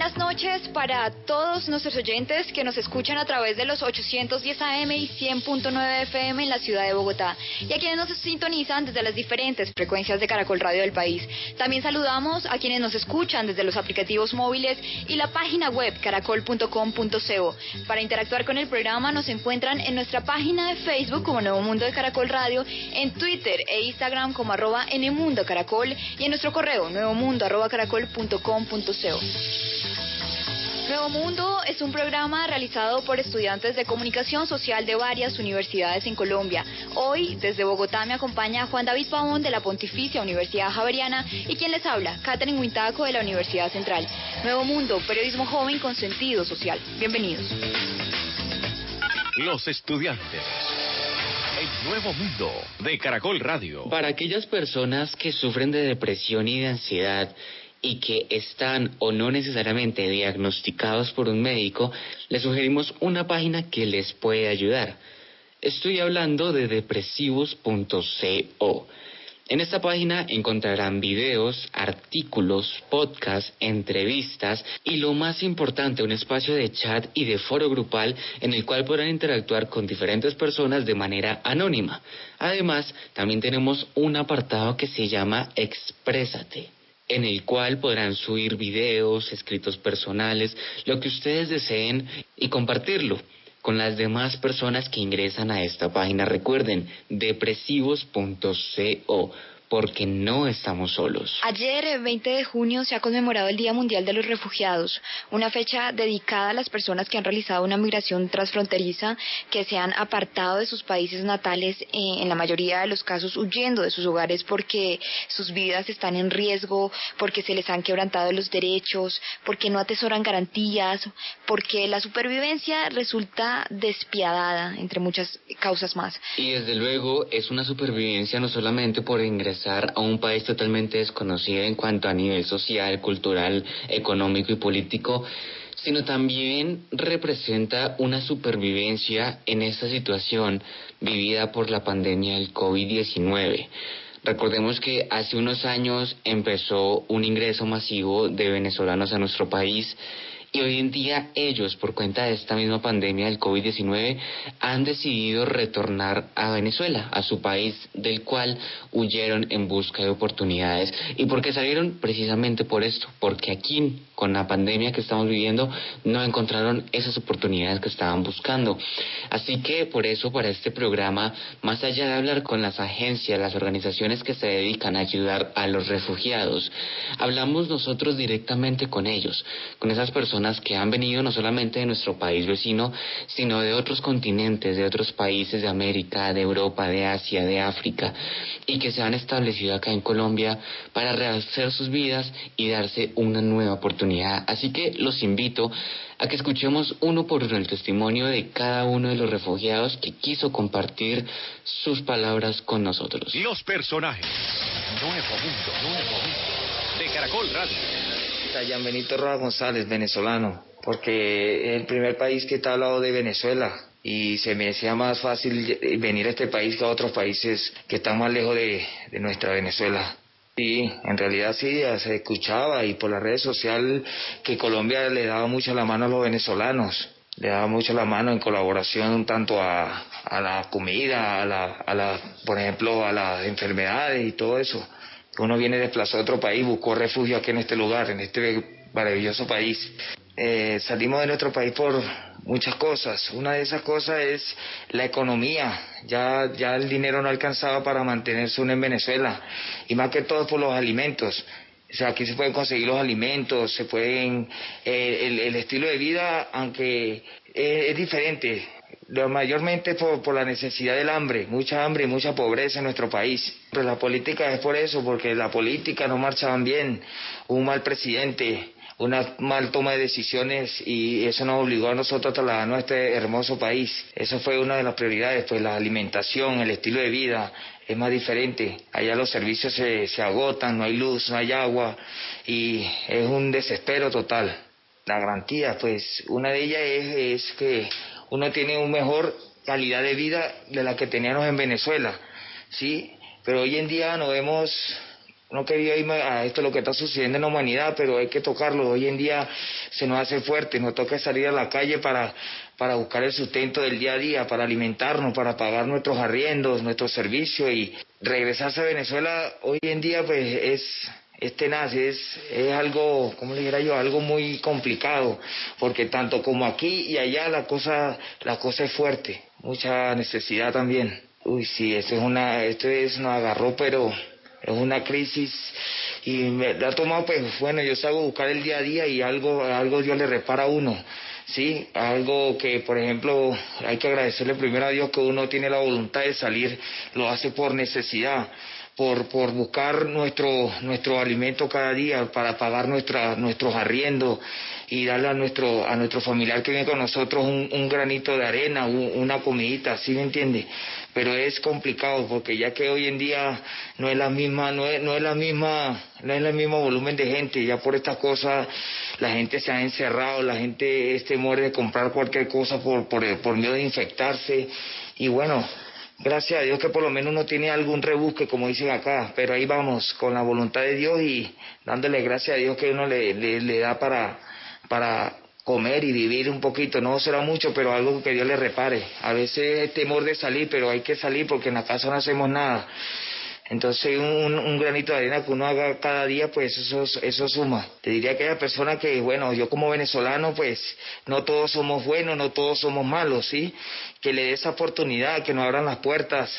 Buenas noches para todos nuestros oyentes que nos escuchan a través de los 810 AM y 100.9 FM en la ciudad de Bogotá y a quienes nos sintonizan desde las diferentes frecuencias de Caracol Radio del país. También saludamos a quienes nos escuchan desde los aplicativos móviles y la página web caracol.com.co. Para interactuar con el programa nos encuentran en nuestra página de Facebook como Nuevo Mundo de Caracol Radio, en Twitter e Instagram como arroba Nmundo Caracol y en nuestro correo nuevomundo arroba caracol.com.co. Nuevo Mundo es un programa realizado por estudiantes de comunicación social de varias universidades en Colombia. Hoy, desde Bogotá, me acompaña Juan David Pavón de la Pontificia Universidad Javeriana y quien les habla, Catherine Huintaco de la Universidad Central. Nuevo Mundo, periodismo joven con sentido social. Bienvenidos. Los estudiantes. El Nuevo Mundo de Caracol Radio. Para aquellas personas que sufren de depresión y de ansiedad, y que están o no necesariamente diagnosticados por un médico, les sugerimos una página que les puede ayudar. Estoy hablando de depresivos.co. En esta página encontrarán videos, artículos, podcasts, entrevistas y lo más importante, un espacio de chat y de foro grupal en el cual podrán interactuar con diferentes personas de manera anónima. Además, también tenemos un apartado que se llama Exprésate en el cual podrán subir videos, escritos personales, lo que ustedes deseen y compartirlo con las demás personas que ingresan a esta página. Recuerden, depresivos.co porque no estamos solos. Ayer, 20 de junio, se ha conmemorado el Día Mundial de los Refugiados, una fecha dedicada a las personas que han realizado una migración transfronteriza, que se han apartado de sus países natales, eh, en la mayoría de los casos huyendo de sus hogares porque sus vidas están en riesgo, porque se les han quebrantado los derechos, porque no atesoran garantías, porque la supervivencia resulta despiadada, entre muchas causas más. Y desde luego es una supervivencia no solamente por ingresar a un país totalmente desconocido en cuanto a nivel social, cultural, económico y político, sino también representa una supervivencia en esta situación vivida por la pandemia del COVID-19. Recordemos que hace unos años empezó un ingreso masivo de venezolanos a nuestro país y hoy en día ellos, por cuenta de esta misma pandemia del COVID-19, han decidido retornar a Venezuela, a su país del cual huyeron en busca de oportunidades. ¿Y porque salieron? Precisamente por esto, porque aquí, con la pandemia que estamos viviendo, no encontraron esas oportunidades que estaban buscando. Así que por eso, para este programa, más allá de hablar con las agencias, las organizaciones que se dedican a ayudar a los refugiados, hablamos nosotros directamente con ellos, con esas personas que han venido no solamente de nuestro país vecino, sino de otros continentes, de otros países de América, de Europa, de Asia, de África, y que se han establecido acá en Colombia para rehacer sus vidas y darse una nueva oportunidad. Así que los invito a que escuchemos uno por uno el testimonio de cada uno de los refugiados que quiso compartir sus palabras con nosotros. Los personajes. Nuevo Mundo, Nuevo Mundo. De Caracol Radio. Dayan Benito Roa González, venezolano, porque es el primer país que está hablado de Venezuela y se me decía más fácil venir a este país que a otros países que están más lejos de, nuestra Venezuela. Sí, en realidad sí, se escuchaba y por las redes sociales que Colombia le daba mucho la mano a los venezolanos, le daba mucho la mano en colaboración tanto a, a la comida, a la, a la, por ejemplo, a las enfermedades y todo eso uno viene desplazado a otro país, buscó refugio aquí en este lugar, en este maravilloso país. Eh, salimos de nuestro país por muchas cosas. Una de esas cosas es la economía. Ya, ya el dinero no alcanzaba para mantenerse uno en Venezuela. Y más que todo por los alimentos. O sea, aquí se pueden conseguir los alimentos, se pueden... Eh, el, estilo de vida, aunque es diferente, mayormente por, por, la necesidad del hambre, mucha hambre y mucha pobreza en nuestro país. la política es por eso, porque la política no marchaban bien, un mal presidente, una mal toma de decisiones y eso nos obligó a nosotros a trasladarnos a este hermoso país. Eso fue una de las prioridades, pues la alimentación, el estilo de vida es más diferente. Allá los servicios se, se agotan, no hay luz, no hay agua y es un desespero total. La garantía, pues una de ellas es que uno tiene una mejor calidad de vida de la que teníamos en Venezuela, ¿sí? Pero hoy en día no vemos no quería irme a esto lo que está sucediendo en la humanidad, pero hay que tocarlo. Hoy en día se nos hace fuerte, nos toca salir a la calle para, para buscar el sustento del día a día, para alimentarnos, para pagar nuestros arriendos, nuestros servicios y regresarse a Venezuela hoy en día pues es es tenaz, es, es algo, ¿cómo le diría yo? Algo muy complicado, porque tanto como aquí y allá la cosa, la cosa es fuerte, mucha necesidad también. Uy, sí, esto es una, esto es, nos agarró, pero es una crisis y me ha tomado pues bueno yo salgo a buscar el día a día y algo algo Dios le repara a uno sí algo que por ejemplo hay que agradecerle primero a Dios que uno tiene la voluntad de salir lo hace por necesidad por, por buscar nuestro, nuestro alimento cada día, para pagar nuestra, nuestros arriendos y darle a nuestro, a nuestro familiar que viene con nosotros un, granito de arena, una comidita, ¿sí me entiende? Pero es complicado porque ya que hoy en día no es la misma, no es, no es la misma, no es el mismo volumen de gente, ya por estas cosas la gente se ha encerrado, la gente este muere de comprar cualquier cosa por, por, por miedo de infectarse y bueno, gracias a Dios que por lo menos uno tiene algún rebusque, como dicen acá, pero ahí vamos, con la voluntad de Dios y dándole gracias a Dios que uno le, le, da para, para comer y vivir un poquito, no será mucho, pero algo que Dios le repare. A veces es temor de salir, pero hay que salir porque en la casa no hacemos nada. Entonces un, un, granito de arena que uno haga cada día, pues eso, eso suma. Te diría que hay persona que, bueno, yo como venezolano, pues no todos somos buenos, no todos somos malos, ¿sí? Que le dé esa oportunidad, que nos abran las puertas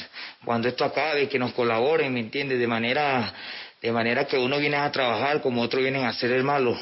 cuando esto acabe, que nos colaboren, ¿me entiendes? De manera, de manera que uno viene a trabajar como otros vienen a hacer el malo.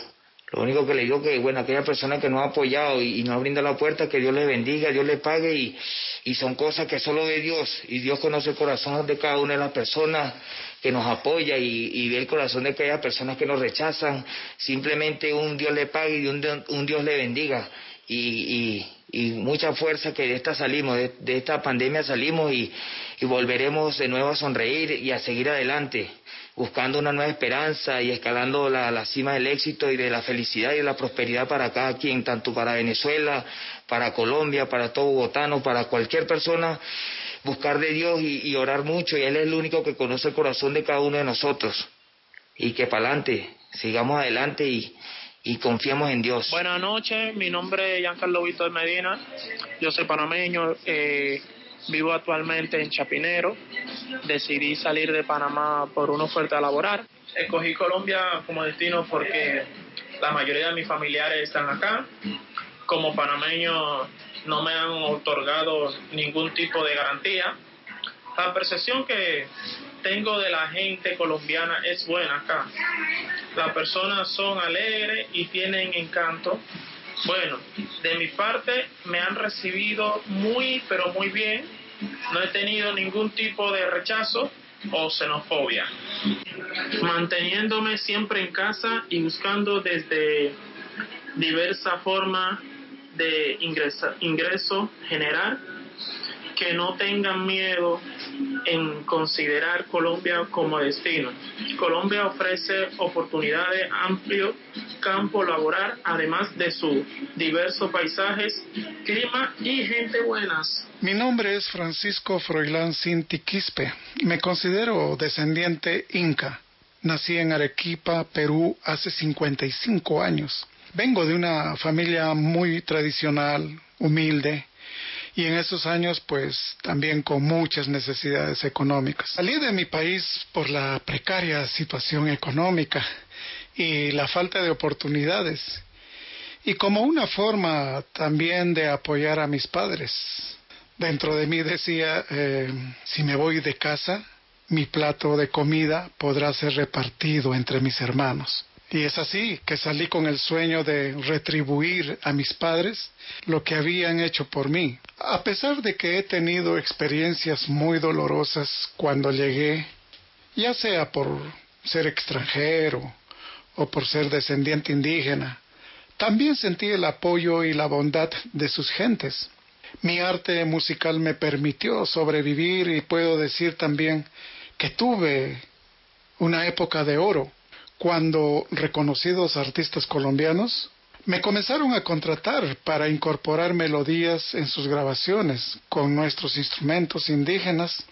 Lo único que le digo que, bueno, aquella persona que no ha apoyado y, no ha brindado la puerta, que Dios le bendiga, Dios le pague y, y son cosas que solo ve Dios. Y Dios conoce el corazón de cada una de las personas que nos apoya y, ve el corazón de aquellas personas que nos rechazan. Simplemente un Dios le pague y un, un Dios le bendiga. Y, y, mucha fuerza que de esta salimos, de, esta pandemia salimos y, y volveremos de nuevo a sonreír y a seguir adelante buscando una nueva esperanza y escalando la, cima del éxito y de la felicidad y de la prosperidad para cada quien, tanto para Venezuela, para Colombia, para todo bogotano, para cualquier persona, buscar de Dios y, orar mucho, y Él es el único que conoce el corazón de cada uno de nosotros. Y que para adelante, sigamos adelante y, y confiemos en Dios. Buenas noches, mi nombre es Giancarlo Víctor Medina, yo soy panameño, eh, Vivo actualmente en Chapinero. Decidí salir de Panamá por una oferta laboral. Escogí Colombia como destino porque la mayoría de mis familiares están acá. Como panameño no me han otorgado ningún tipo de garantía. La percepción que tengo de la gente colombiana es buena acá. Las personas son alegres y tienen encanto bueno, de mi parte me han recibido muy, pero muy bien. No he tenido ningún tipo de rechazo o xenofobia. Manteniéndome siempre en casa y buscando desde diversa forma de ingreso general que no tengan miedo en considerar Colombia como destino. Colombia ofrece oportunidades amplio campo laboral, además de sus diversos paisajes, clima y gente buenas. Mi nombre es Francisco Froilán Cinti Quispe. Me considero descendiente inca. Nací en Arequipa, Perú, hace 55 años. Vengo de una familia muy tradicional, humilde, y en esos años pues también con muchas necesidades económicas. Salí de mi país por la precaria situación económica y la falta de oportunidades y como una forma también de apoyar a mis padres. Dentro de mí decía, eh, si me voy de casa, mi plato de comida podrá ser repartido entre mis hermanos. Y es así que salí con el sueño de retribuir a mis padres lo que habían hecho por mí. A pesar de que he tenido experiencias muy dolorosas cuando llegué, ya sea por ser extranjero o por ser descendiente indígena. También sentí el apoyo y la bondad de sus gentes. Mi arte musical me permitió sobrevivir y puedo decir también que tuve una época de oro cuando reconocidos artistas colombianos me comenzaron a contratar para incorporar melodías en sus grabaciones con nuestros instrumentos indígenas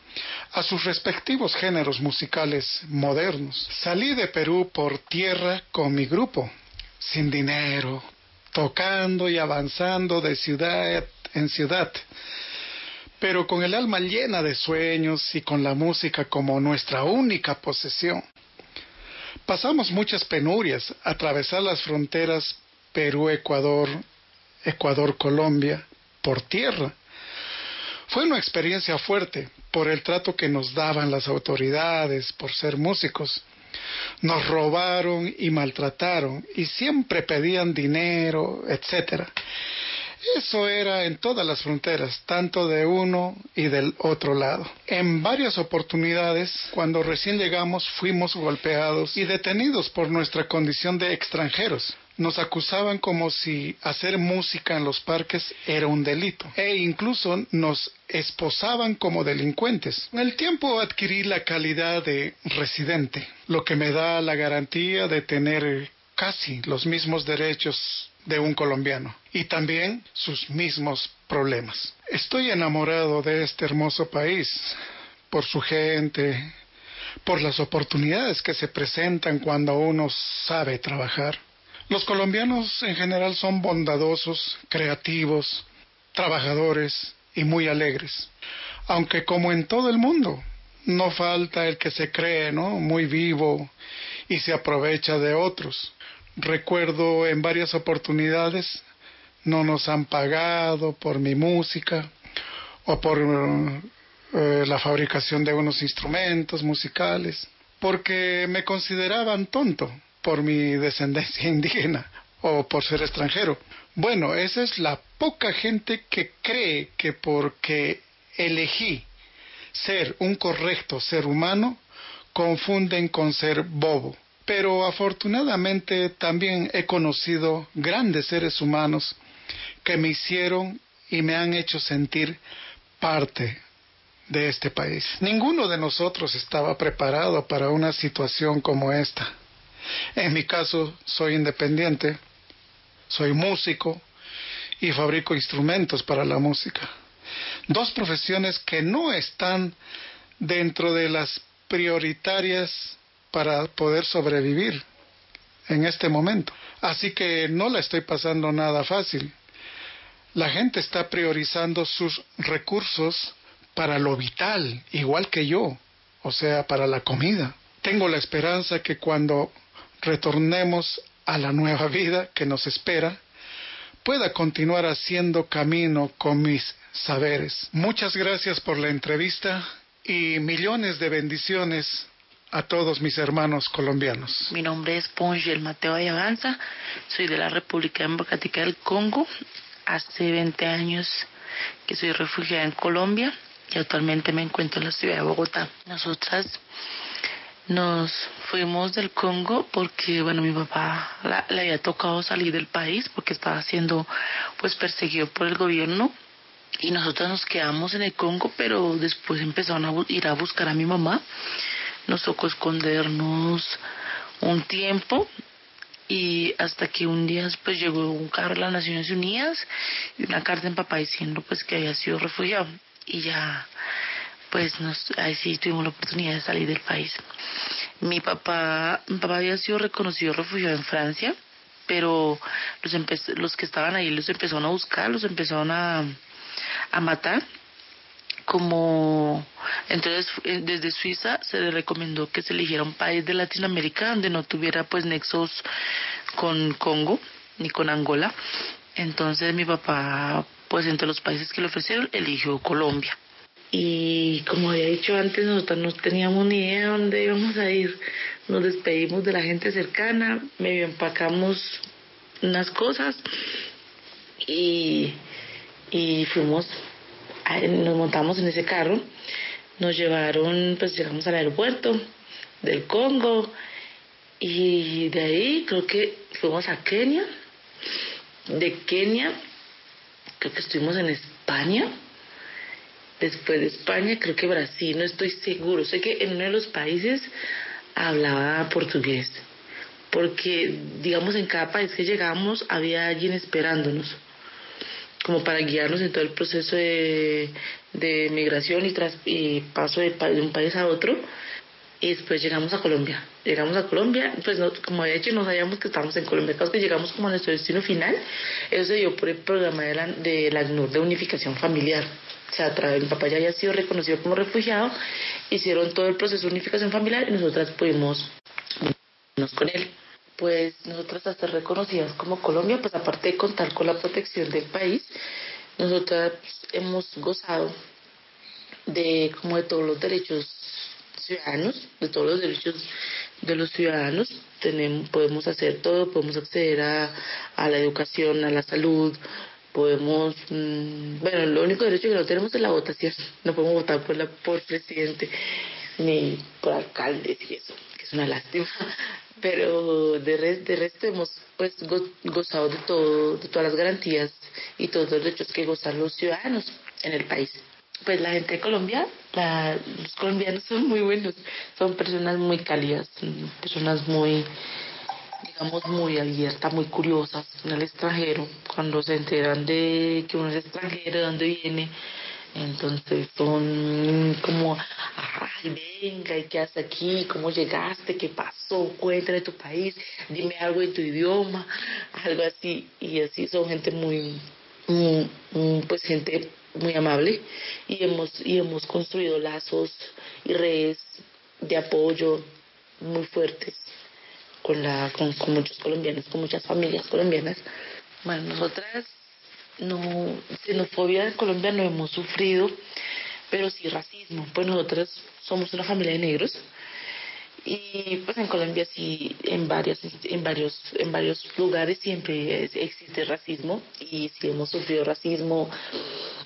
a sus respectivos géneros musicales modernos. Salí de Perú por tierra con mi grupo, sin dinero, tocando y avanzando de ciudad en ciudad, pero con el alma llena de sueños y con la música como nuestra única posesión. Pasamos muchas penurias, atravesar las fronteras Perú-Ecuador, Ecuador-Colombia, por tierra. Fue una experiencia fuerte por el trato que nos daban las autoridades, por ser músicos. Nos robaron y maltrataron y siempre pedían dinero, etcétera. Eso era en todas las fronteras, tanto de uno y del otro lado. En varias oportunidades, cuando recién llegamos, fuimos golpeados y detenidos por nuestra condición de extranjeros. Nos acusaban como si hacer música en los parques era un delito e incluso nos esposaban como delincuentes. En el tiempo adquirí la calidad de residente, lo que me da la garantía de tener casi los mismos derechos de un colombiano y también sus mismos problemas. Estoy enamorado de este hermoso país por su gente, por las oportunidades que se presentan cuando uno sabe trabajar. Los colombianos en general son bondadosos, creativos, trabajadores y muy alegres. Aunque como en todo el mundo, no falta el que se cree, ¿no? Muy vivo y se aprovecha de otros. Recuerdo en varias oportunidades no nos han pagado por mi música o por eh, la fabricación de unos instrumentos musicales, porque me consideraban tonto por mi descendencia indígena o por ser extranjero. Bueno, esa es la poca gente que cree que porque elegí ser un correcto ser humano, confunden con ser bobo pero afortunadamente también he conocido grandes seres humanos que me hicieron y me han hecho sentir parte de este país. Ninguno de nosotros estaba preparado para una situación como esta. En mi caso, soy independiente, soy músico y fabrico instrumentos para la música. Dos profesiones que no están dentro de las prioritarias para poder sobrevivir en este momento. Así que no la estoy pasando nada fácil. La gente está priorizando sus recursos para lo vital, igual que yo, o sea, para la comida. Tengo la esperanza que cuando retornemos a la nueva vida que nos espera, pueda continuar haciendo camino con mis saberes. Muchas gracias por la entrevista y millones de bendiciones a todos mis hermanos colombianos. Mi nombre es Pongel Mateo Ayaganza, soy de la República Democrática del Congo. Hace 20 años que soy refugiada en Colombia y actualmente me encuentro en la ciudad de Bogotá. Nosotras nos fuimos del Congo porque, bueno, mi papá le había tocado salir del país porque estaba siendo pues perseguido por el gobierno. Y nosotras nos quedamos en el Congo, pero después empezaron a ir a buscar a mi mamá. Nos tocó escondernos un tiempo y hasta que un día pues llegó un carro de las Naciones Unidas y una carta en papá diciendo pues que había sido refugiado. Y ya pues nos, ahí sí tuvimos la oportunidad de salir del país. Mi papá, mi papá había sido reconocido refugiado en Francia, pero los, los que estaban ahí los empezaron a buscar, los empezaron a, a matar como entonces eh, desde Suiza se le recomendó que se eligiera un país de Latinoamérica donde no tuviera pues nexos con Congo ni con Angola. Entonces mi papá pues entre los países que le ofrecieron eligió Colombia. Y como había dicho antes, nosotros no teníamos ni idea de dónde íbamos a ir. Nos despedimos de la gente cercana, medio empacamos unas cosas y, y fuimos nos montamos en ese carro, nos llevaron, pues llegamos al aeropuerto del Congo Y de ahí creo que fuimos a Kenia. De Kenia creo que estuvimos en España. Después de España creo que Brasil, no estoy seguro. Sé que en uno de los países hablaba portugués. Porque, digamos, en cada país que llegamos había alguien esperándonos como para guiarnos en todo el proceso de, de migración y, tras, y paso de, de, un país a otro. Y después llegamos a Colombia. Llegamos a Colombia, pues no, como había dicho, no sabíamos que estábamos en Colombia. Claro que llegamos como a nuestro destino final. Eso se dio por el programa de la, de la de unificación familiar. O sea, a través, mi papá ya había sido reconocido como refugiado, hicieron todo el proceso de unificación familiar y nosotras pudimos unirnos con él. Pues nosotras hasta reconocidas como Colombia, pues aparte de contar con la protección del país, nosotras hemos gozado de como de todos los derechos ciudadanos, de todos los derechos de los ciudadanos, tenemos, podemos hacer todo, podemos acceder a, a la educación, a la salud, podemos, mmm, bueno, lo único derecho que no tenemos es la votación, no podemos votar por la por presidente ni por alcaldes y eso, que es una lástima, pero de, res, de resto hemos pues go, gozado de todo, de todas las garantías y todos los derechos que gozan los ciudadanos en el país. Pues la gente de Colombia, la, los colombianos son muy buenos, son personas muy cálidas, personas muy, digamos, muy abiertas, muy curiosas en el extranjero, cuando se enteran de que uno es extranjero, de dónde viene, entonces son como, venga, ¿y qué haces aquí? ¿Cómo llegaste? ¿Qué pasó? Cuéntame tu país, dime algo en tu idioma, algo así. Y así son gente muy pues gente muy amable y hemos, y hemos construido lazos y redes de apoyo muy fuertes con, la, con, con muchos colombianos, con muchas familias colombianas. Bueno, nosotras no, xenofobia en Colombia no hemos sufrido, pero sí racismo. Pues nosotros somos una familia de negros y pues en Colombia sí en varias en varios en varios lugares siempre existe racismo y sí hemos sufrido racismo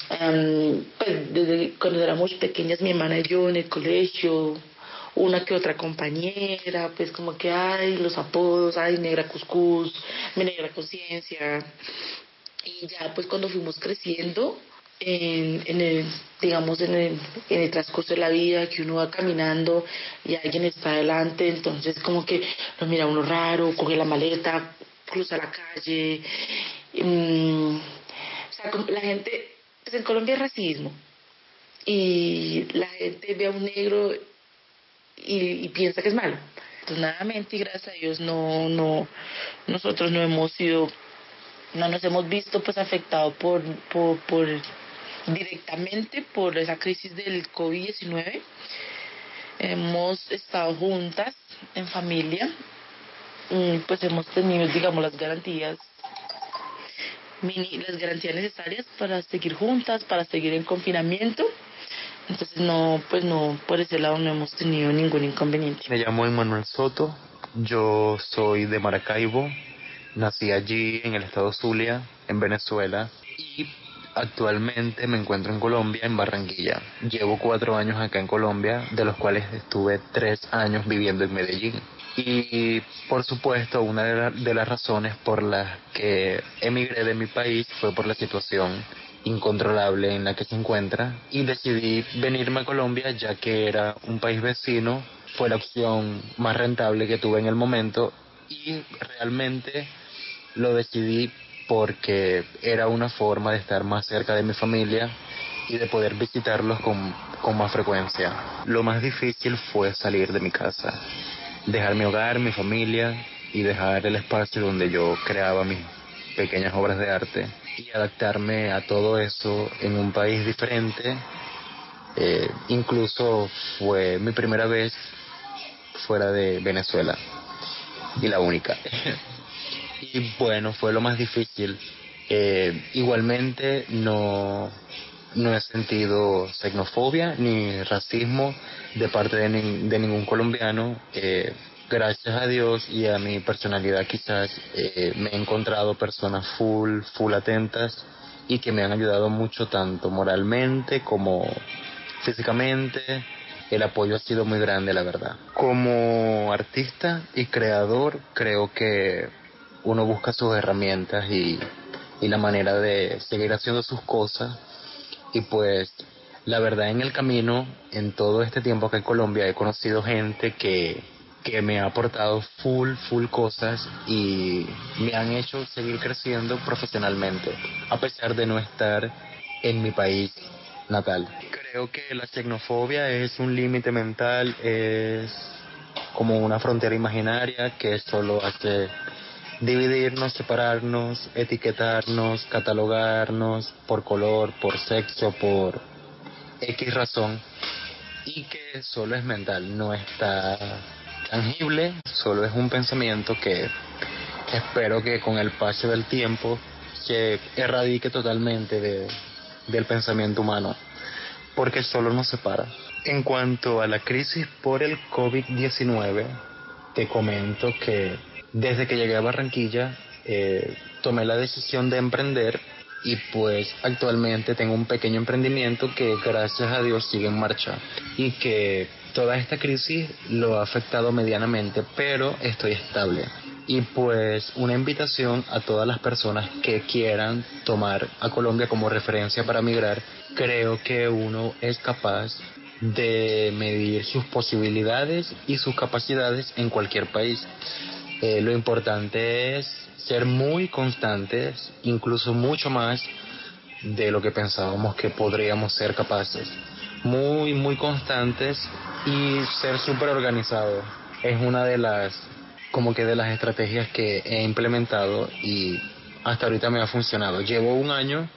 um, pues desde cuando éramos pequeñas mi hermana y yo en el colegio una que otra compañera pues como que ay los apodos ay negra cuscús mi negra conciencia y ya pues cuando fuimos creciendo en, en el digamos en el, en el transcurso de la vida que uno va caminando y alguien está adelante entonces como que lo mira uno raro coge la maleta cruza la calle um, o sea la gente pues en Colombia hay racismo y la gente ve a un negro y, y piensa que es malo afortunadamente y gracias a Dios no no nosotros no hemos sido no nos hemos visto pues afectados por, por, por directamente por esa crisis del COVID-19. Hemos estado juntas en familia, pues hemos tenido, digamos, las garantías las garantías necesarias para seguir juntas, para seguir en confinamiento. Entonces no, pues no, por ese lado no hemos tenido ningún inconveniente. Me llamo Emanuel Soto, yo soy de Maracaibo, Nací allí en el estado Zulia, en Venezuela, y actualmente me encuentro en Colombia, en Barranquilla. Llevo cuatro años acá en Colombia, de los cuales estuve tres años viviendo en Medellín. Y por supuesto, una de, la, de las razones por las que emigré de mi país fue por la situación incontrolable en la que se encuentra y decidí venirme a Colombia ya que era un país vecino, fue la opción más rentable que tuve en el momento y realmente lo decidí porque era una forma de estar más cerca de mi familia y de poder visitarlos con, con más frecuencia. Lo más difícil fue salir de mi casa, dejar mi hogar, mi familia y dejar el espacio donde yo creaba mis pequeñas obras de arte y adaptarme a todo eso en un país diferente. Eh, incluso fue mi primera vez fuera de Venezuela y la única. y bueno, fue lo más difícil. Eh, igualmente no, no he sentido xenofobia ni racismo de parte de, ni, de ningún colombiano. Eh, gracias a Dios y a mi personalidad quizás eh, me he encontrado personas full, full atentas y que me han ayudado mucho tanto moralmente como físicamente el apoyo ha sido muy grande, la verdad. Como artista y creador, creo que uno busca sus herramientas y, y la manera de seguir haciendo sus cosas. Y pues, la verdad, en el camino, en todo este tiempo que en Colombia, he conocido gente que, que me ha aportado full, full cosas y me han hecho seguir creciendo profesionalmente, a pesar de no estar en mi país natal. Creo que la xenofobia es un límite mental, es como una frontera imaginaria que solo hace dividirnos, separarnos, etiquetarnos, catalogarnos por color, por sexo, por X razón y que solo es mental, no está tangible, solo es un pensamiento que espero que con el paso del tiempo se erradique totalmente de, del pensamiento humano, porque solo nos separa. En cuanto a la crisis por el COVID-19, te comento que desde que llegué a Barranquilla eh, tomé la decisión de emprender y pues actualmente tengo un pequeño emprendimiento que gracias a Dios sigue en marcha y que toda esta crisis lo ha afectado medianamente, pero estoy estable. Y pues una invitación a todas las personas que quieran tomar a Colombia como referencia para migrar, creo que uno es capaz de medir sus posibilidades y sus capacidades en cualquier país. Eh, lo importante es ser muy constantes, incluso mucho más de lo que pensábamos que podríamos ser capaces. Muy, muy constantes y ser súper organizado. Es una de las, como que de las estrategias que he implementado y hasta ahorita me ha funcionado. Llevo un año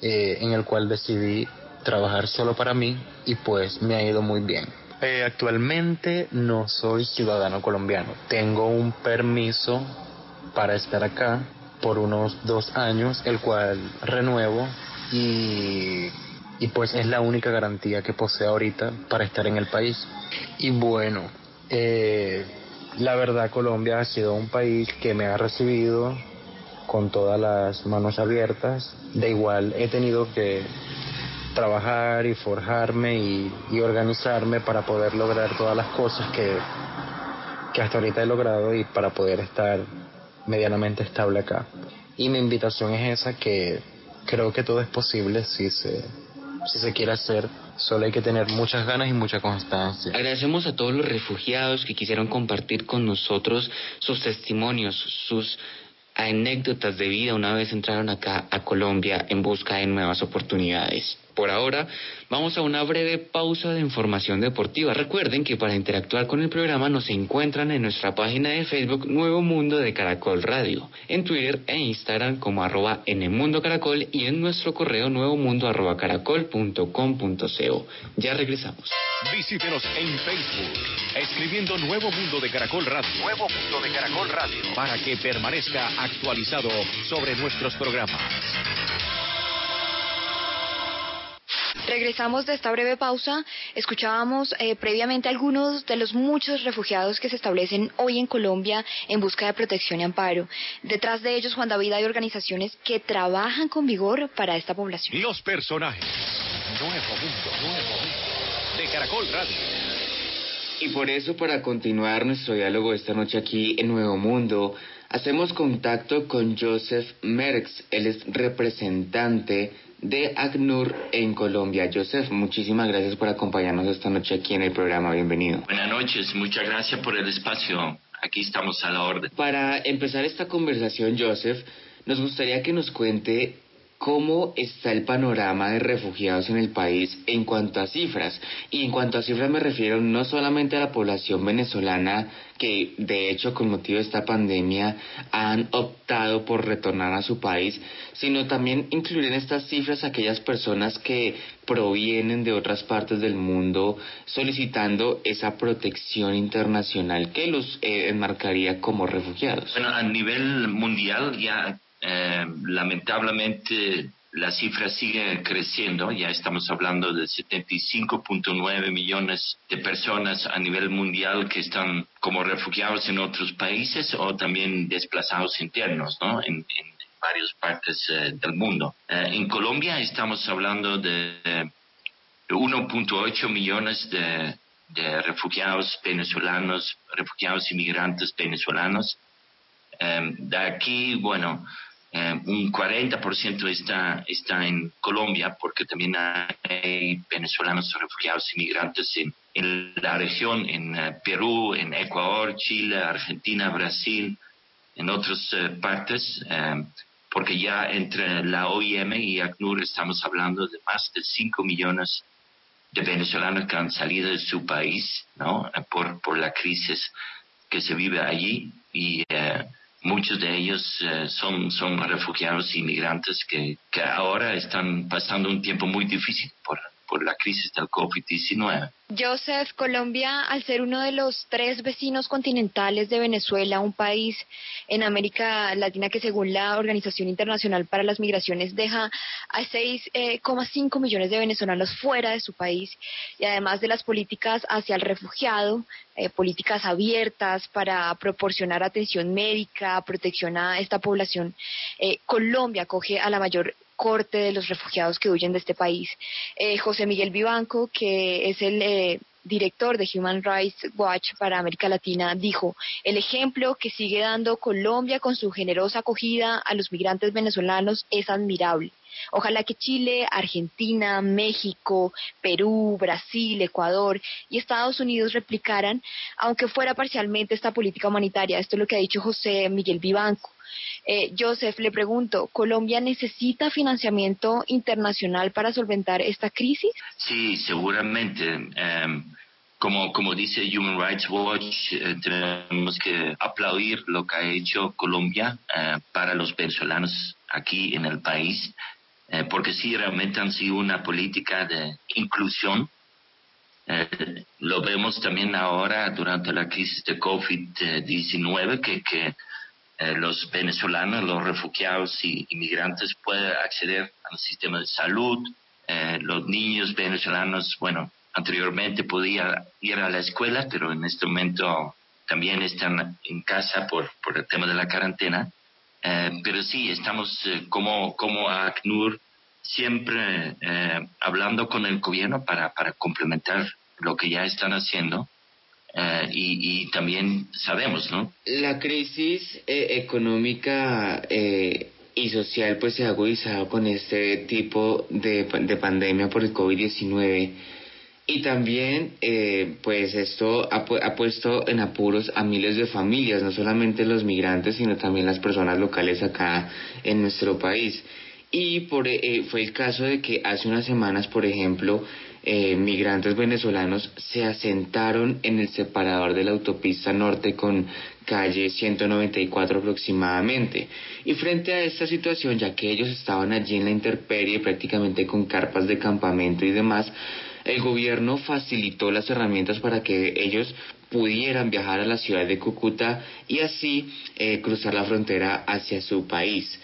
eh, en el cual decidí trabajar solo para mí y pues me ha ido muy bien. Eh, actualmente no soy ciudadano colombiano. Tengo un permiso para estar acá por unos dos años, el cual renuevo y, y pues es la única garantía que posee ahorita para estar en el país. Y bueno, eh, la verdad Colombia ha sido un país que me ha recibido con todas las manos abiertas. De igual he tenido que trabajar y forjarme y, y, organizarme para poder lograr todas las cosas que, que hasta ahorita he logrado y para poder estar medianamente estable acá. Y mi invitación es esa, que creo que todo es posible si se, si se quiere hacer, solo hay que tener muchas ganas y mucha constancia. Agradecemos a todos los refugiados que quisieron compartir con nosotros sus testimonios, sus anécdotas de vida una vez entraron acá a Colombia en busca de nuevas oportunidades. Por ahora, vamos a una breve pausa de información deportiva. Recuerden que para interactuar con el programa nos encuentran en nuestra página de Facebook Nuevo Mundo de Caracol Radio, en Twitter e Instagram como arroba en el mundo caracol y en nuestro correo nuevo mundo arroba. Ya regresamos. Visítenos en Facebook, escribiendo Nuevo Mundo de Caracol Radio. Nuevo Mundo de Caracol Radio. Para que permanezca actualizado sobre nuestros programas. Regresamos de esta breve pausa. Escuchábamos eh, previamente algunos de los muchos refugiados que se establecen hoy en Colombia en busca de protección y amparo. Detrás de ellos, Juan David, hay organizaciones que trabajan con vigor para esta población. Los personajes. Nuevo Mundo, Nuevo Mundo. De Caracol Radio. Y por eso, para continuar nuestro diálogo esta noche aquí en Nuevo Mundo, hacemos contacto con Joseph Merckx. Él es representante de ACNUR en Colombia. Joseph, muchísimas gracias por acompañarnos esta noche aquí en el programa. Bienvenido. Buenas noches, muchas gracias por el espacio. Aquí estamos a la orden. Para empezar esta conversación, Joseph, nos gustaría que nos cuente cómo está el panorama de refugiados en el país en cuanto a cifras. Y en cuanto a cifras me refiero no solamente a la población venezolana que de hecho con motivo de esta pandemia han optado por retornar a su país, sino también incluir en estas cifras aquellas personas que provienen de otras partes del mundo solicitando esa protección internacional que los eh, enmarcaría como refugiados. Bueno, a nivel mundial ya eh, lamentablemente la cifra sigue creciendo, ya estamos hablando de 75.9 millones de personas a nivel mundial que están como refugiados en otros países o también desplazados internos, ¿no? En, varias partes eh, del mundo. Eh, en Colombia estamos hablando de 1.8 millones de, de, refugiados venezolanos, refugiados inmigrantes venezolanos. Em, de aquí, bueno, em, un 40% está, está en Colombia, porque también hay venezolanos refugiados inmigrantes en, en la región, en eh, Perú, en Ecuador, Chile, Argentina, Brasil, en otras eh, partes. Porque ya entre la OIM y ACNUR estamos hablando de más de 5 millones de venezolanos que han salido de su país, ¿no? Por, por la crisis que se vive allí y eh, muchos de ellos eh, son, son refugiados inmigrantes que, que ahora están pasando un tiempo muy difícil por, por la crisis del COVID-19. Joseph, Colombia, al ser uno de los tres vecinos continentales de Venezuela, un país en América Latina que según la Organización Internacional para las Migraciones deja a 6,5 eh, millones de venezolanos fuera de su país y además de las políticas hacia el refugiado, eh, políticas abiertas para proporcionar atención médica, protección a esta población, eh, Colombia coge a la mayor corte de los refugiados que huyen de este país. Eh, José Miguel Vivanco, que es el eh, director de Human Rights Watch para América Latina, dijo, el ejemplo que sigue dando Colombia con su generosa acogida a los migrantes venezolanos es admirable. Ojalá que Chile, Argentina, México, Perú, Brasil, Ecuador y Estados Unidos replicaran, aunque fuera parcialmente, esta política humanitaria. Esto es lo que ha dicho José Miguel Vivanco. Eh, Joseph, le pregunto, ¿Colombia necesita financiamiento internacional para solventar esta crisis? Sí, seguramente. Em, como, como dice Human Rights Watch, eh, tenemos que aplaudir lo que ha hecho Colombia eh, para los venezolanos aquí en el país, porque sí, realmente han sido una política de inclusión. lo vemos también ahora durante la crisis de COVID-19, que, que eh, los venezolanos, los refugiados y inmigrantes pueden acceder al sistema de salud. Eh, los niños venezolanos, bueno, anteriormente podían ir a la escuela, pero en este momento también están en casa por, por el tema de la cuarentena. Eh, pero sí, estamos como, como ACNUR siempre hablando con el gobierno para, para complementar lo que ya están haciendo eh, y, también sabemos, ¿no? La crisis eh, económica eh, y social pues se ha agudizado con este tipo de, de pandemia por el COVID-19 y también pues esto ha, ha, puesto en apuros a miles de familias, no solamente los migrantes, sino también las personas locales acá en nuestro país. Y por, fue el caso de que hace unas semanas, por ejemplo, eh, migrantes venezolanos se asentaron en el separador de la autopista norte con calle 194 aproximadamente. Y frente a esta situación, ya que ellos estaban allí en la intemperie prácticamente con carpas de campamento y demás, el gobierno facilitó las herramientas para que ellos pudieran viajar a la ciudad de Cúcuta y así eh, cruzar la frontera hacia su país.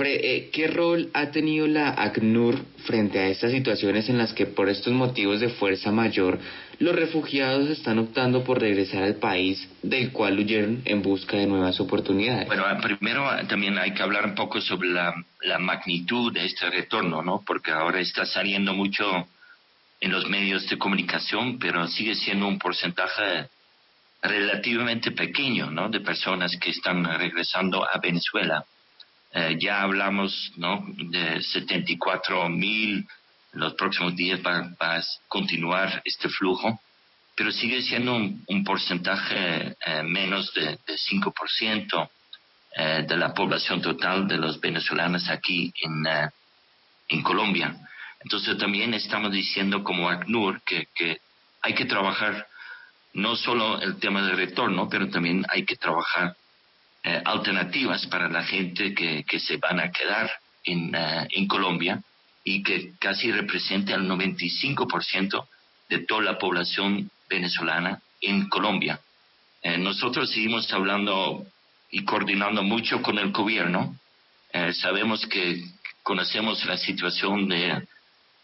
Eh, ¿Qué rol ha tenido la ACNUR frente a estas situaciones en las que por estos motivos de fuerza mayor los refugiados están optando por regresar al país del cual huyeron en busca de nuevas oportunidades? Bueno, primero también hay que hablar un poco sobre la magnitud de este retorno, ¿no? Porque ahora está saliendo mucho en los medios de comunicación, pero sigue siendo un porcentaje relativamente pequeño, ¿no? De personas que están regresando a Venezuela. Eh, ya hablamos ¿no? de 74 mil, los próximos días va, a continuar este flujo, pero sigue siendo un, porcentaje eh, menos de, de 5% eh, de la población total de los venezolanos aquí en, en Colombia. Entonces también estamos diciendo como ACNUR que, hay que trabajar no solo el tema del retorno, pero también hay que trabajar eh, alternativas para la gente que, se van a quedar en, eh, en Colombia y que casi representa el 95% de toda la población venezolana en Colombia. Eh, nosotros seguimos hablando y coordinando mucho con el gobierno. sabemos que conocemos la situación de,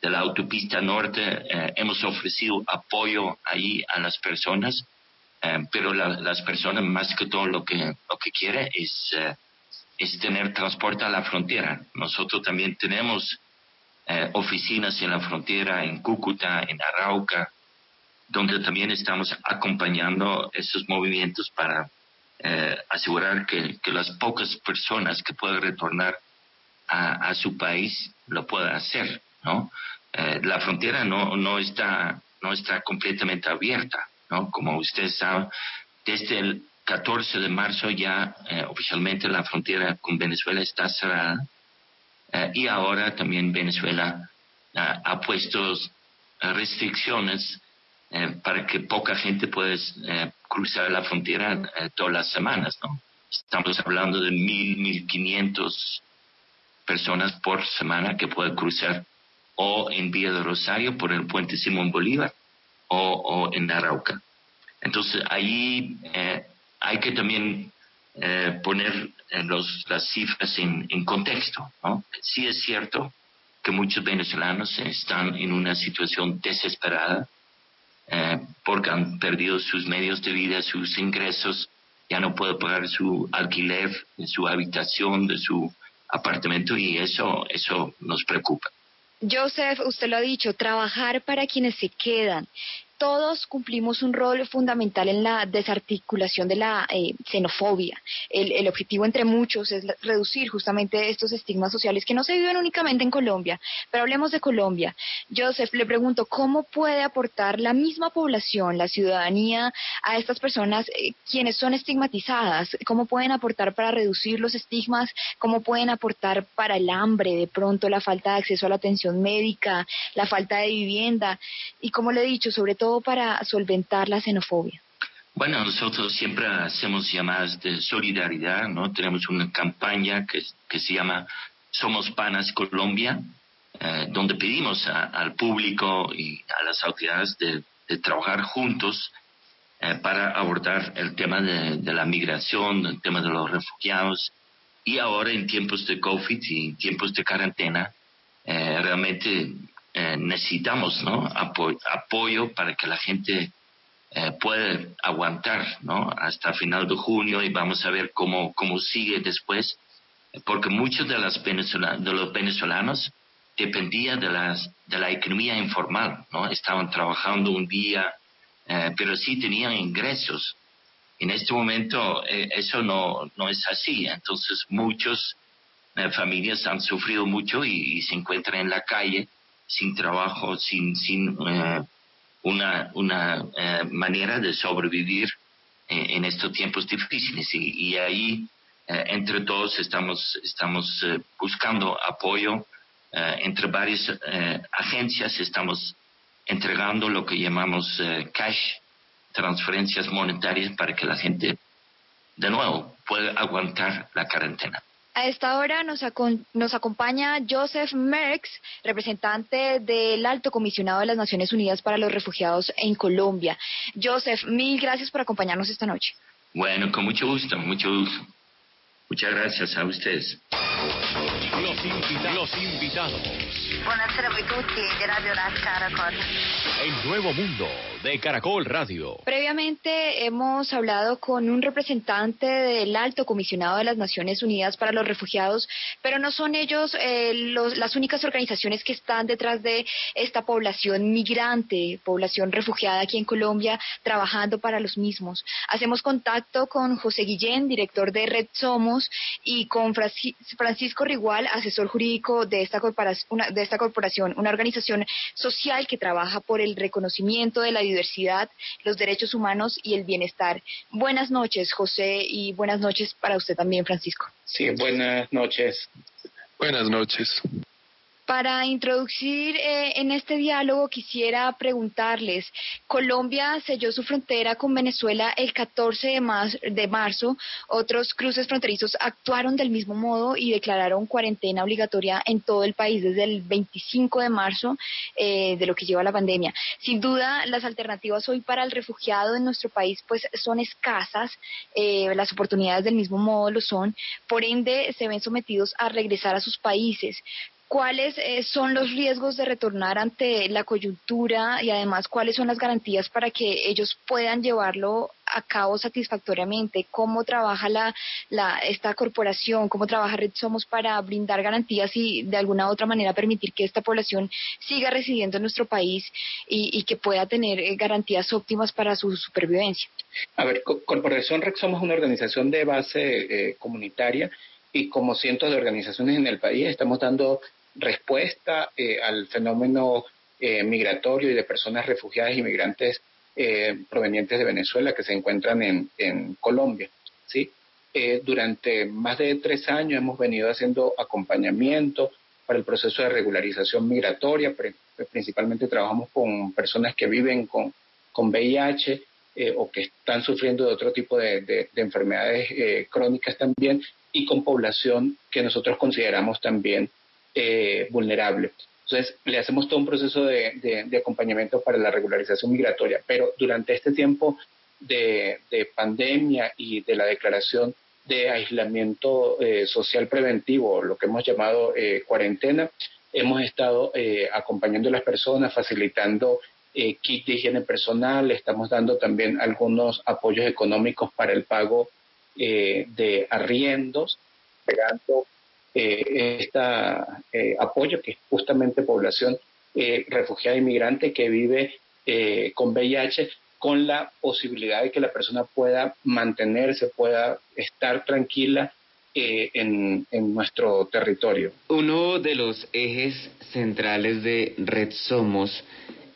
de la autopista norte. hemos ofrecido apoyo ahí a las personas eh, pero las personas más que todo lo que, lo que quieren es, eh, es tener transporte a la frontera. Nosotros también tenemos eh, oficinas en la frontera, en Cúcuta, en Arauca, donde también estamos acompañando esos movimientos para eh, asegurar que, las pocas personas que puedan retornar a, su país lo puedan hacer, ¿no? Eh, la frontera no, no, está, no está completamente abierta, ¿no? Como ustedes saben, desde el 14 de marzo ya eh, oficialmente la frontera con Venezuela está cerrada y ahora también Venezuela ha puesto restricciones eh, para que poca gente pueda eh, cruzar la frontera eh, todas las semanas, ¿no? Estamos hablando de mil, mil quinientos personas por semana que pueden cruzar o en Vía de Rosario por el puente Simón Bolívar o, en Arauca. Entonces ahí hay que también poner los, las cifras en, en contexto. ¿no? Sí es cierto que muchos venezolanos están en una situación desesperada eh, porque han perdido sus medios de vida, sus ingresos, ya no puede pagar su alquiler su habitación, de su apartamento y eso, eso nos preocupa. Joseph, usted lo ha dicho, trabajar para quienes se quedan todos cumplimos un rol fundamental en la desarticulación de la eh, xenofobia. El, objetivo entre muchos es reducir justamente estos estigmas sociales que no se viven únicamente en Colombia. Pero hablemos de Colombia. Joseph, le pregunto, ¿cómo puede aportar la misma población, la ciudadanía, a estas personas eh, quienes son estigmatizadas? ¿Cómo pueden aportar para reducir los estigmas? ¿Cómo pueden aportar para el hambre, de pronto la falta de acceso a la atención médica, la falta de vivienda? Y como le he dicho, sobre todo para solventar la xenofobia? Bueno, nosotros siempre hacemos llamadas de solidaridad, ¿no? Tenemos una campaña que, que se llama Somos Panas Colombia, eh, donde pedimos al público y a las autoridades de, trabajar juntos eh, para abordar el tema de, la migración, el tema de los refugiados. Y ahora en tiempos de COVID y en tiempos de cuarentena, eh, realmente eh, necesitamos ¿no? apoyo para que la gente eh, pueda aguantar ¿no? hasta final de junio y vamos a ver cómo, cómo sigue después, porque muchos de, las de los venezolanos dependían de, las, de la economía informal, ¿no? estaban trabajando un día, eh, pero sí tenían ingresos. En este momento eso no, no es así, entonces muchas familias han sufrido mucho y se encuentran en la calle sin trabajo, sin, sin eh, una, una eh, manera de sobrevivir eh, en estos tiempos difíciles. Y, ahí, entre todos, estamos, estamos buscando apoyo. entre varias agencias estamos entregando lo que llamamos cash, transferencias monetarias para que la gente, de nuevo, pueda aguantar la cuarentena. A esta hora nos, nos, acompaña Joseph Merckx, representante del Alto Comisionado de las Naciones Unidas para los Refugiados en Colombia. Joseph, mil gracias por acompañarnos esta noche. Bueno, con mucho gusto, mucho gusto. Muchas gracias a ustedes. Los, invitados. Los invitados. Buonasera a de Radio Caracol. El Nuevo Mundo de Caracol Radio. Previamente hemos hablado con un representante del Alto Comisionado de las Naciones Unidas para los Refugiados, pero no son ellos eh, las únicas organizaciones que están detrás de esta población migrante, población refugiada aquí en Colombia, trabajando para los mismos. Hacemos contacto con José Guillén, director de Red Somos, y con Francisco Rigual, asesor jurídico de esta, de esta corporación, una organización social que trabaja por el reconocimiento de la diversidad, los derechos humanos y el bienestar. Buenas noches, José, y buenas noches para usted también, Francisco. Sí, buenas noches. Buenas noches. Para introducir eh, en este diálogo quisiera preguntarles, Colombia selló su frontera con Venezuela el 14 de, marzo, otros cruces fronterizos actuaron del mismo modo y declararon cuarentena obligatoria en todo el país desde el 25 de marzo eh, de lo que lleva la pandemia. Sin duda, las alternativas hoy para el refugiado en nuestro país pues son escasas, eh, las oportunidades del mismo modo lo son, por ende se ven sometidos a regresar a sus países. ¿Cuáles eh, son los riesgos de retornar ante la coyuntura y además cuáles son las garantías para que ellos puedan llevarlo a cabo satisfactoriamente? ¿Cómo trabaja la, la, esta corporación? ¿Cómo trabaja Red Somos para brindar garantías y de alguna u otra manera permitir que esta población siga residiendo en nuestro país y, que pueda tener eh, garantías óptimas para su supervivencia? A ver, Corporación Red Somos es una organización de base eh, comunitaria y como cientos de organizaciones en el país estamos dando respuesta eh, al fenómeno eh, migratorio y de personas refugiadas y migrantes eh, provenientes de Venezuela que se encuentran en, en Colombia. ¿sí? durante más de tres años hemos venido haciendo acompañamiento para el proceso de regularización migratoria. Principalmente trabajamos con personas que viven con, con VIH o que están sufriendo de otro tipo de, de enfermedades crónicas también y con población que nosotros consideramos también eh, vulnerable. Entonces, le hacemos todo un proceso de, acompañamiento para la regularización migratoria, pero durante este tiempo de, pandemia y de la declaración de aislamiento eh, social preventivo, lo que hemos llamado eh, cuarentena, hemos estado acompañando a las personas, facilitando kits de higiene personal, estamos dando también algunos apoyos económicos para el pago de arriendos, pegando eh, este apoyo que es justamente población eh, refugiada inmigrante que vive eh, con VIH con la posibilidad de que la persona pueda mantenerse, pueda estar tranquila en, nuestro territorio. Uno de los ejes centrales de Red Somos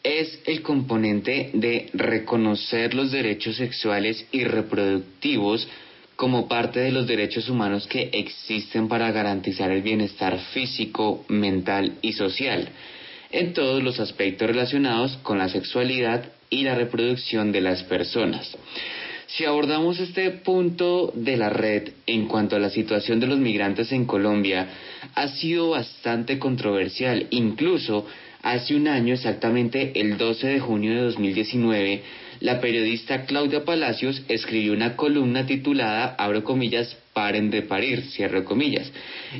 es el componente de reconocer los derechos sexuales y reproductivos como parte de los derechos humanos que existen para garantizar el bienestar físico, mental y social en todos los aspectos relacionados con la sexualidad y la reproducción de las personas. Si abordamos este punto de la red en cuanto a la situación de los migrantes en Colombia, ha sido bastante controversial. Incluso hace un año, exactamente el 12 de junio de 2019, la periodista Claudia Palacios escribió una columna titulada, abro comillas, paren de parir, cierro comillas.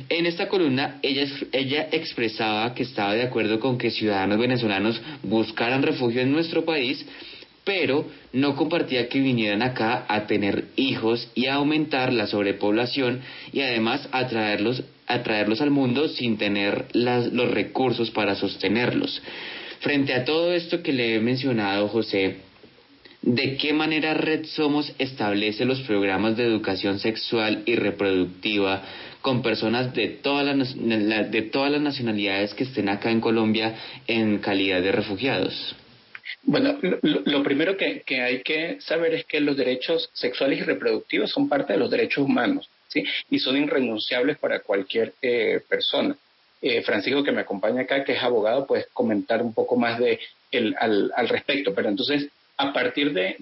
En esta columna ella, expresaba que estaba de acuerdo con que ciudadanos venezolanos buscaran refugio en nuestro país, pero no compartía que vinieran acá a tener hijos y a aumentar la sobrepoblación y además a traerlos, a traerlos al mundo sin tener las, los recursos para sostenerlos. Frente a todo esto que le he mencionado, José, ¿De qué manera Red Somos establece los programas de educación sexual y reproductiva con personas de, todas las, de todas las nacionalidades que estén acá en Colombia en calidad de refugiados? Bueno, lo, primero que, hay que saber es que los derechos sexuales y reproductivos son parte de los derechos humanos, Y son irrenunciables para cualquier eh, persona. Eh, Francisco, que me acompaña acá, que es abogado, puede comentar un poco más de al, respecto. Pero entonces, a partir de,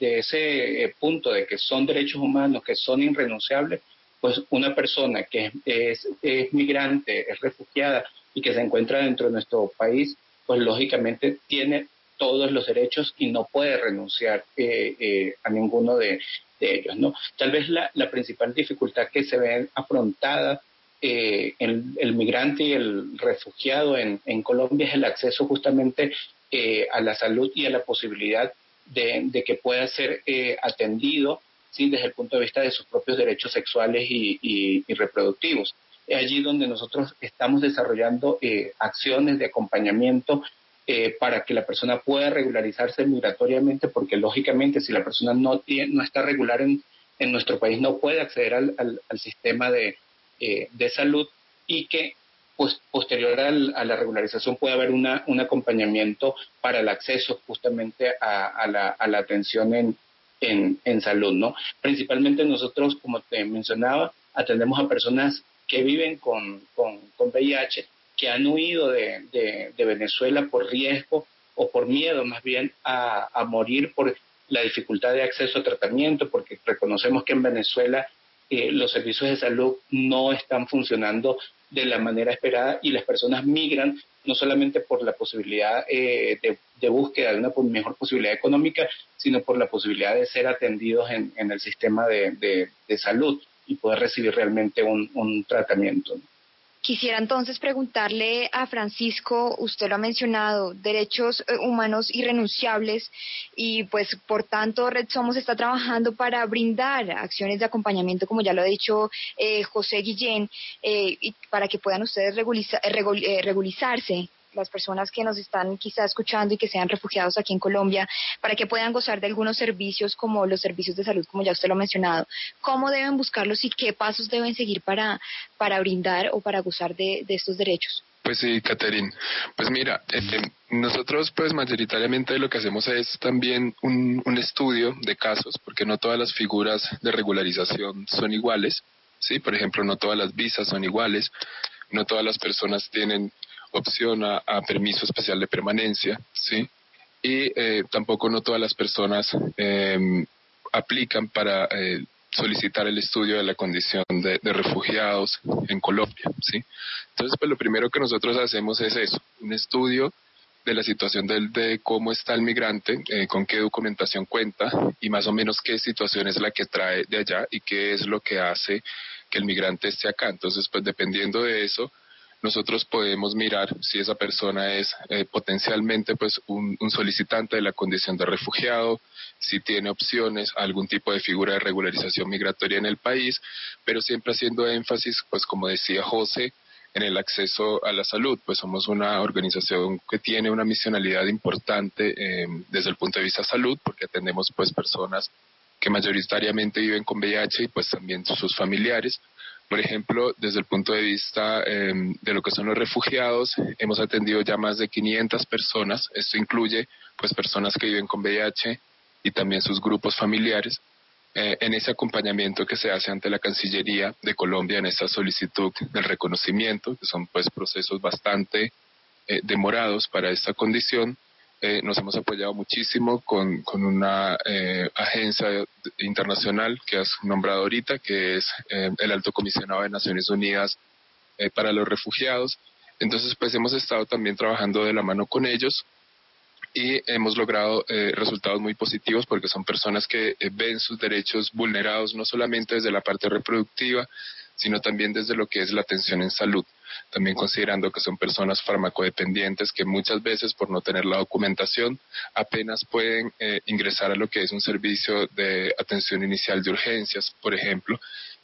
ese eh, punto de que son derechos humanos, que son irrenunciables, pues una persona que es, migrante, es refugiada y que se encuentra dentro de nuestro país, pues lógicamente tiene todos los derechos y no puede renunciar a ninguno de, ellos, ¿no? Tal vez la, principal dificultad que se ve afrontada en el migrante y el refugiado en, en Colombia es el acceso justamente eh, a la salud y a la posibilidad de, que pueda ser eh, atendido ¿sí? desde el punto de vista de sus propios derechos sexuales y, reproductivos. Es allí donde nosotros estamos desarrollando eh, acciones de acompañamiento para que la persona pueda regularizarse migratoriamente, porque lógicamente si la persona no, tiene, no está regular en, en nuestro país no puede acceder al, al, sistema de, de salud y que pues posterior a la regularización puede haber una, un acompañamiento para el acceso justamente a, la, atención en, en, salud, ¿no? Principalmente nosotros, como te mencionaba, atendemos a personas que viven con, con, VIH, que han huido de, Venezuela por riesgo o por miedo más bien a, morir por la dificultad de acceso a tratamiento, porque reconocemos que en Venezuela eh, los servicios de salud no están funcionando de la manera esperada y las personas migran no solamente por la posibilidad eh, de, búsqueda de una mejor posibilidad económica, sino por la posibilidad de ser atendidos en, el sistema de, salud y poder recibir realmente un, tratamiento. Quisiera entonces preguntarle a Francisco, usted lo ha mencionado, derechos eh, humanos irrenunciables y pues por tanto Red Somos está trabajando para brindar acciones de acompañamiento, como ya lo ha dicho eh, José Guillén, eh, y para que puedan ustedes regularizarse las personas que nos están quizá escuchando y que sean refugiados aquí en Colombia, para que puedan gozar de algunos servicios como los servicios de salud, como ya usted lo ha mencionado. ¿Cómo deben buscarlos y qué pasos deben seguir para, para brindar o para gozar de, estos derechos? Pues sí, Caterín. Pues mira, eh, nosotros pues mayoritariamente lo que hacemos es también un estudio de casos, porque no todas las figuras de regularización son iguales. Sí, por ejemplo, no todas las visas son iguales, no todas las personas tienen opción a, permiso especial de permanencia, ¿sí? Y eh, tampoco no todas las personas em, aplican para eh, solicitar el estudio de la condición de, refugiados en Colombia, ¿sí? Entonces, pues lo primero que nosotros hacemos es eso, un estudio de la situación del, de cómo está el migrante, eh, con qué documentación cuenta y más o menos qué situación es la que trae de allá y qué es lo que hace que el migrante esté acá. Entonces, pues dependiendo de eso, nosotros podemos mirar si esa persona es eh, potencialmente pues un, solicitante de la condición de refugiado, si tiene opciones, algún tipo de figura de regularización migratoria en el país, pero siempre haciendo énfasis, pues como decía José, en el acceso a la salud, pues somos una organización que tiene una misionalidad importante eh, desde el punto de vista salud, porque atendemos pues personas que mayoritariamente viven con VIH y pues también sus familiares, por ejemplo, desde el punto de vista em, de lo que son los refugiados, hemos atendido ya más de 500 personas. Esto incluye pues personas que viven con VIH y también sus grupos familiares. Eh, en ese acompañamiento que se hace ante la Cancillería de Colombia en esta solicitud del reconocimiento, que son pues procesos bastante eh, demorados para esta condición, eh, nos hemos apoyado muchísimo con, con una eh, agencia internacional que has nombrado ahorita, que es eh, el Alto Comisionado de Naciones Unidas para los Refugiados. Entonces, pues hemos estado también trabajando de la mano con ellos y hemos logrado resultados muy positivos porque son personas que ven sus derechos vulnerados no solamente desde la parte reproductiva, sino también desde lo que es la atención en salud también considerando que son personas farmacodependientes que muchas veces por no tener la documentación apenas pueden eh, ingresar a lo que es un servicio de atención inicial de urgencias, por ejemplo.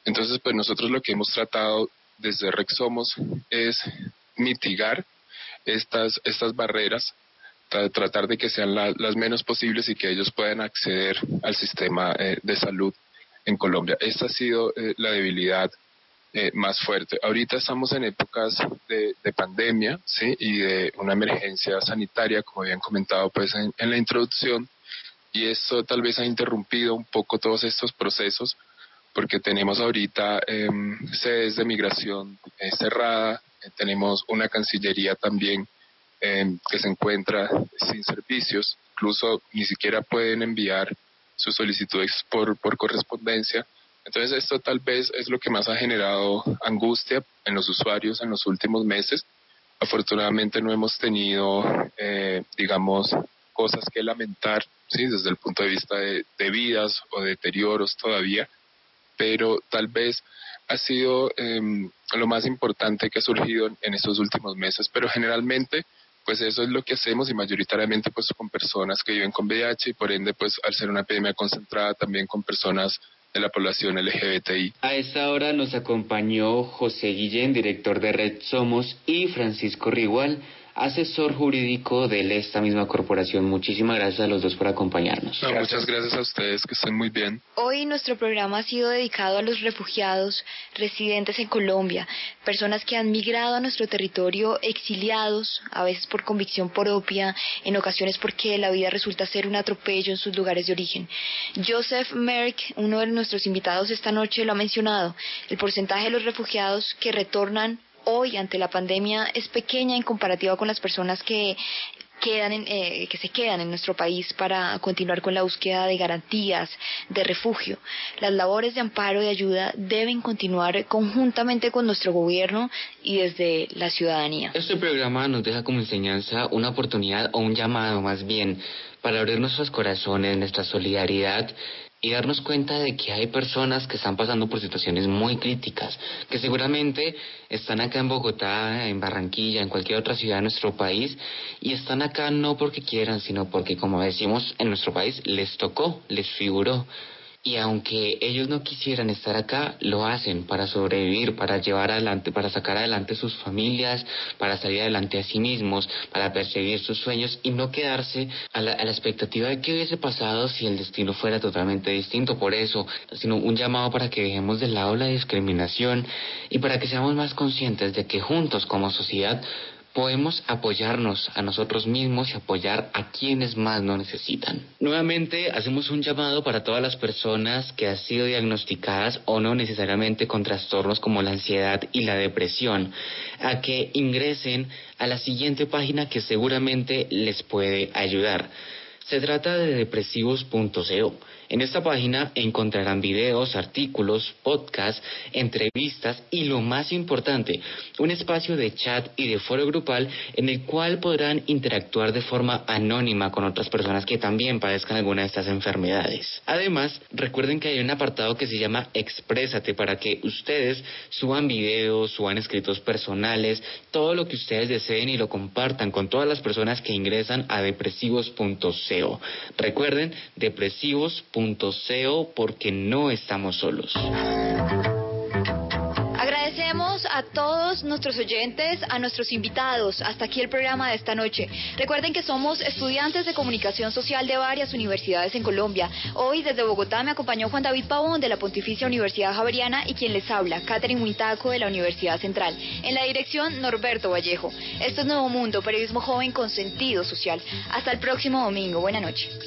Entonces, pues nosotros lo que hemos tratado desde Rexomos es mitigar estas, estas barreras tratar de que sean las menos posibles y que ellos puedan acceder al sistema eh, de salud en Colombia. Esta ha sido eh, la debilidad eh, más fuerte. Ahorita estamos en épocas de, pandemia, ¿sí? Y de una emergencia sanitaria, como habían comentado pues en, la introducción, y esto tal vez ha interrumpido un poco todos estos procesos, porque tenemos ahorita em, sedes de migración eh, cerrada, eh, tenemos una cancillería también em, que se encuentra sin servicios, incluso ni siquiera pueden enviar sus solicitudes por correspondencia entonces esto tal vez es lo que más ha generado angustia en los usuarios en los últimos meses. Afortunadamente no hemos tenido, eh, digamos, cosas que lamentar, sí, desde el punto de vista de, vidas o deterioros todavía, pero tal vez ha sido em, lo más importante que ha surgido en, estos últimos meses. Pero generalmente, pues eso es lo que hacemos y mayoritariamente pues con personas que viven con VIH y por ende pues al ser una epidemia concentrada también con personas la población LGBTI. A esta hora nos acompañó José Guillén, director de Red Somos, y Francisco Rigual, asesor jurídico de esta misma corporación. Muchísimas gracias a los dos por acompañarnos. muchas gracias a ustedes, que estén muy bien. Hoy nuestro programa ha sido dedicado a los refugiados residentes en Colombia, personas que han migrado a nuestro territorio exiliados, a veces por convicción propia, en ocasiones porque la vida resulta ser un atropello en sus lugares de origen. Joseph Merck, uno de nuestros invitados esta noche, lo ha mencionado. El porcentaje de los refugiados que retornan hoy ante la pandemia es pequeña en comparativa con las personas que quedan eh, que se quedan en nuestro país para continuar con la búsqueda de garantías de refugio. Las labores de amparo y ayuda deben continuar conjuntamente con nuestro gobierno y desde la ciudadanía. Este programa nos deja como enseñanza una oportunidad o un llamado más bien para abrir nuestros corazones, nuestra solidaridad y darnos cuenta de que hay personas que están pasando por situaciones muy críticas, que seguramente están acá en Bogotá, en Barranquilla, en cualquier otra ciudad de nuestro país y están acá no porque quieran, sino porque, como decimos en nuestro país, les tocó, les figuró y aunque ellos no quisieran estar acá, lo hacen para sobrevivir, para llevar adelante, para sacar adelante sus familias, para salir adelante a sí mismos, para perseguir sus sueños y no quedarse a la, a la expectativa de qué hubiese pasado si el destino fuera totalmente distinto. Por eso, sino un llamado para que dejemos de lado la discriminación y para que seamos más conscientes de que juntos como sociedad podemos apoyarnos a nosotros mismos y apoyar a quienes más lo necesitan. Nuevamente hacemos un llamado para todas las personas que han sido diagnosticadas o no necesariamente con trastornos como la ansiedad y la depresión, a que ingresen a la siguiente página que seguramente les puede ayudar. Se trata de depresivos.co. En esta página encontrarán videos, artículos, podcasts, entrevistas y lo más importante, un espacio de chat y de foro grupal en el cual podrán interactuar de forma anónima con otras personas que también padezcan alguna de estas enfermedades. Además, recuerden que hay un apartado que se llama Exprésate para que ustedes suban videos, suban escritos personales, todo lo que ustedes deseen y lo compartan con todas las personas que ingresan a depresivos.co. Recuerden, depresivos.co porque no estamos solos. Agradecemos a todos nuestros oyentes, a nuestros invitados. Hasta aquí el programa de esta noche. Recuerden que somos estudiantes de comunicación social de varias universidades en Colombia. Hoy desde Bogotá me acompañó Juan David Pavón de la Pontificia Universidad Javeriana y quien les habla, Catherine Huintaco de la Universidad Central. En la dirección, Norberto Vallejo. Esto es Nuevo Mundo, periodismo joven con sentido social. Hasta el próximo domingo. Buenas noches.